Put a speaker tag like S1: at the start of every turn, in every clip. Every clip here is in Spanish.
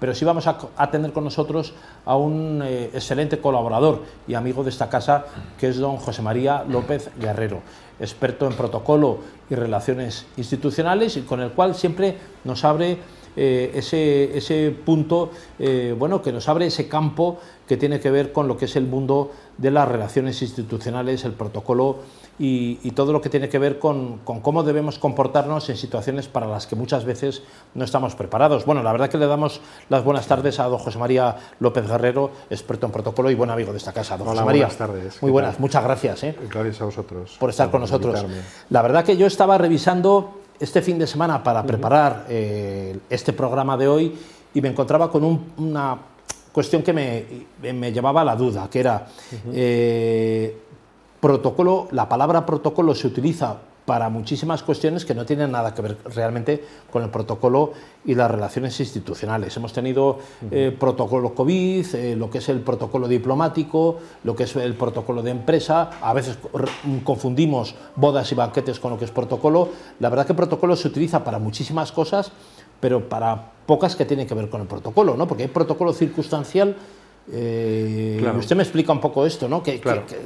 S1: pero sí vamos a, tener con nosotros a un eh, excelente colaborador y amigo de esta casa, que es don José María López Guerrero, experto en protocolo y relaciones institucionales y con el cual siempre nos abre eh, ese, ese, punto, eh, bueno, que nos abre ese campo que tiene que ver con lo que es el mundo de las relaciones institucionales, el protocolo y, todo lo que tiene que ver con, cómo debemos comportarnos en situaciones para las que muchas veces no estamos preparados. Bueno, la verdad que le damos las buenas tardes a don José María López Guerrero, experto en protocolo y buen amigo de esta casa. Don José María,
S2: buenas tardes.
S1: Muy buenas, muchas gracias. ¿eh?
S2: Gracias a vosotros.
S1: Por estar con nosotros. La verdad que yo estaba revisando este fin de semana para preparar eh, este programa de hoy y me encontraba con una cuestión que me, llevaba a la duda, que era eh, protocolo, la palabra protocolo se utiliza para muchísimas cuestiones que no tienen nada que ver realmente con el protocolo y las relaciones institucionales. Hemos tenido eh, protocolo COVID, eh, lo que es el protocolo diplomático, lo que es el protocolo de empresa, a veces confundimos bodas y banquetes con lo que es protocolo. La verdad que el protocolo se utiliza para muchísimas cosas, pero para pocas que tienen que ver con el protocolo, ¿no? porque hay protocolo circunstancial eh, Usted me explica un poco esto, ¿no? Que,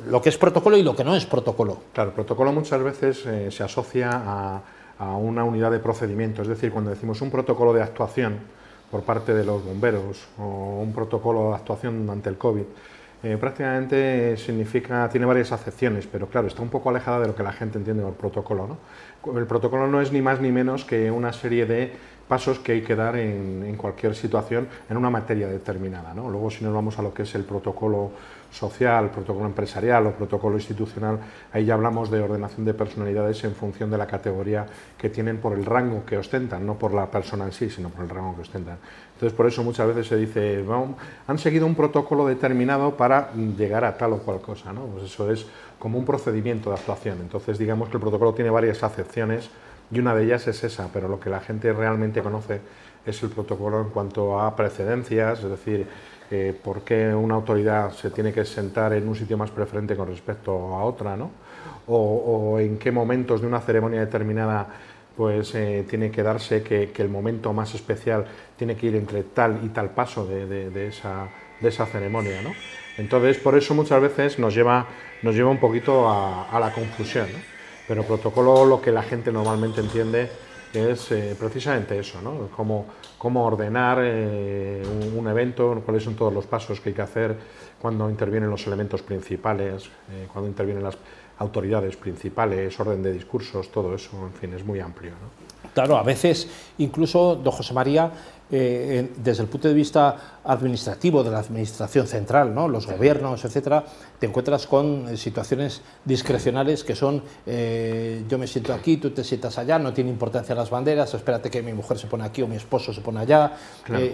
S1: lo que es protocolo y lo que no es protocolo.
S2: Claro, protocolo muchas veces eh, se asocia a, una unidad de procedimiento, es decir, cuando decimos un protocolo de actuación por parte de los bomberos o un protocolo de actuación ante el COVID, eh, prácticamente significa, tiene varias acepciones, pero claro, está un poco alejada de lo que la gente entiende por protocolo. ¿no? El protocolo no es ni más ni menos que una serie de pasos que hay que dar en, cualquier situación en una materia determinada. ¿no? Luego, si nos vamos a lo que es el protocolo social, protocolo empresarial o protocolo institucional, ahí ya hablamos de ordenación de personalidades en función de la categoría que tienen por el rango que ostentan, no por la persona en sí, sino por el rango que ostentan. Entonces, por eso muchas veces se dice, han seguido un protocolo determinado para llegar a tal o cual cosa. ¿no? Pues eso es como un procedimiento de actuación. Entonces, digamos que el protocolo tiene varias acepciones y una de ellas es esa, pero lo que la gente realmente conoce es el protocolo en cuanto a precedencias, es decir, eh, por qué una autoridad se tiene que sentar en un sitio más preferente con respecto a otra, ¿no? o, en qué momentos de una ceremonia determinada pues eh, tiene que darse que, el momento más especial tiene que ir entre tal y tal paso de, esa, ceremonia. ¿no? Entonces, por eso muchas veces nos lleva, nos lleva un poquito a, a la confusión. ¿no? Pero protocolo lo que la gente normalmente entiende es eh, precisamente eso, ¿no? Cómo, cómo ordenar eh, un, evento, cuáles son todos los pasos que hay que hacer cuando intervienen los elementos principales, eh, cuando intervienen las autoridades principales, orden de discursos, todo eso, en fin, es muy amplio. ¿no?
S1: Claro, a veces incluso, don José María, eh, desde el punto de vista administrativo de la administración central, ¿no? los gobiernos, etcétera, te encuentras con eh, situaciones discrecionales que son eh, yo me siento aquí, tú te sientas allá, no tiene importancia las banderas, espérate que mi mujer se pone aquí o mi esposo se pone allá.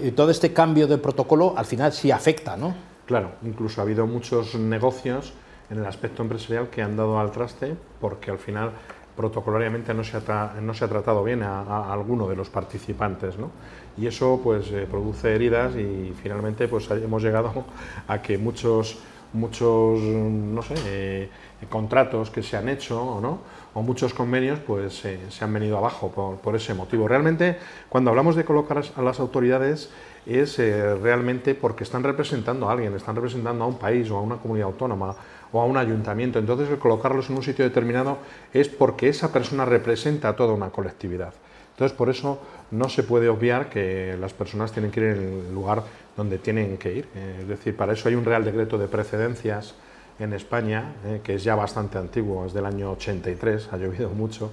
S1: y todo este cambio de protocolo al final sí afecta, ¿no?
S2: Claro, incluso ha habido muchos negocios en el aspecto empresarial que han dado al traste porque al final protocolariamente no se ha, no se ha tratado bien a, alguno de los participantes, ¿no? Y eso pues eh, produce heridas y finalmente pues hemos llegado a que muchos muchos no sé eh, contratos que se han hecho o no o muchos convenios pues eh, se han venido abajo por, por, ese motivo. Realmente cuando hablamos de colocar a las autoridades es realmente porque están representando a alguien, están representando a un país o a una comunidad autónoma o a un ayuntamiento. Entonces el colocarlos en un sitio determinado es porque esa persona representa a toda una colectividad. Entonces por eso no se puede obviar que las personas tienen que ir en el lugar donde tienen que ir. Eh, es decir, para eso hay un Real Decreto de Precedencias en España, eh, que es ya bastante antiguo, es del año 83, ha llovido mucho,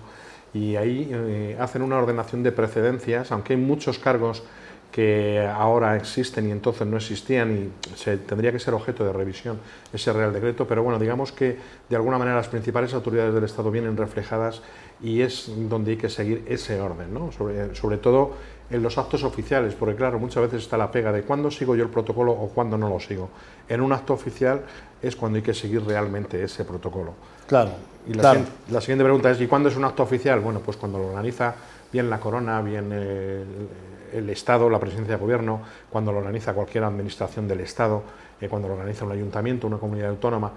S2: y ahí eh, hacen una ordenación de precedencias, aunque hay muchos cargos que ahora existen y entonces no existían y se tendría que ser objeto de revisión ese Real Decreto, pero bueno, digamos que de alguna manera las principales autoridades del Estado vienen reflejadas y es donde hay que seguir ese orden, ¿no? sobre, sobre todo en los actos oficiales, porque claro, muchas veces está la pega de cuándo sigo yo el protocolo o cuándo no lo sigo. En un acto oficial es cuando hay que seguir realmente ese protocolo.
S1: Claro.
S2: Y la, Siguiente, la siguiente pregunta es, ¿y cuándo es un acto oficial? Bueno, pues cuando lo organiza bien la corona, bien el, Estado, la presidencia de gobierno, cuando lo organiza cualquier administración del Estado, eh, cuando lo organiza un ayuntamiento, una comunidad autónoma,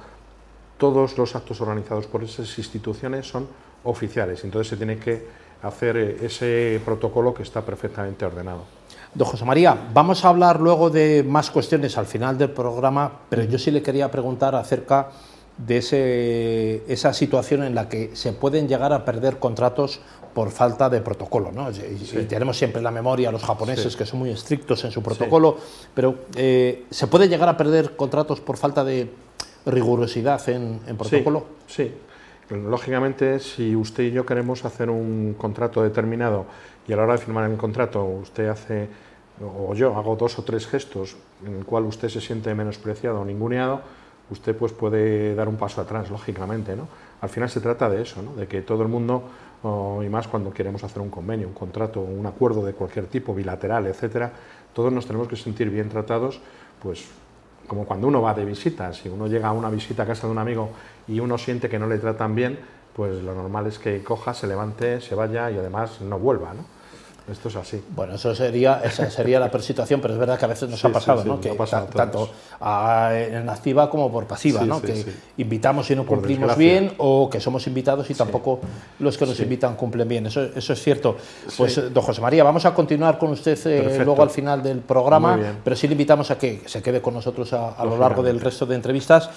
S2: todos los actos organizados por esas instituciones son oficiales. Entonces se tiene que hacer eh, ese protocolo que está perfectamente ordenado.
S1: Don José María, vamos a hablar luego de más cuestiones al final del programa, pero yo sí le quería preguntar acerca de ese, esa situación en la que se pueden llegar a perder contratos por falta de protocolo. ¿no? Y, tenemos siempre en la memoria a los japoneses que son muy estrictos en su protocolo, pero eh, ¿se puede llegar a perder contratos por falta de rigurosidad en, en protocolo?
S2: Sí, lógicamente si usted y yo queremos hacer un contrato determinado y a la hora de firmar el contrato usted hace o yo hago dos o tres gestos en el cual usted se siente menospreciado o ninguneado, usted pues puede dar un paso atrás, lógicamente, ¿no? Al final se trata de eso, ¿no? De que todo el mundo, y más cuando queremos hacer un convenio, un contrato, un acuerdo de cualquier tipo, bilateral, etcétera, todos nos tenemos que sentir bien tratados, pues como cuando uno va de visita, si uno llega a una visita a casa de un amigo y uno siente que no le tratan bien, pues lo normal es que coja, se levante, se vaya y además no vuelva, ¿no? Esto es así.
S1: Bueno, eso sería, esa sería la peor situación, pero es verdad que a veces nos ha pasado, ¿no? que tanto en activa como por pasiva, ¿no? que invitamos y no cumplimos bien, o que somos invitados y tampoco los que nos invitan cumplen bien. Eso, eso es cierto. Pues, don José María, vamos a continuar con usted eh, luego al final del programa, pero sí le invitamos a que se quede con nosotros a, lo largo del resto de entrevistas.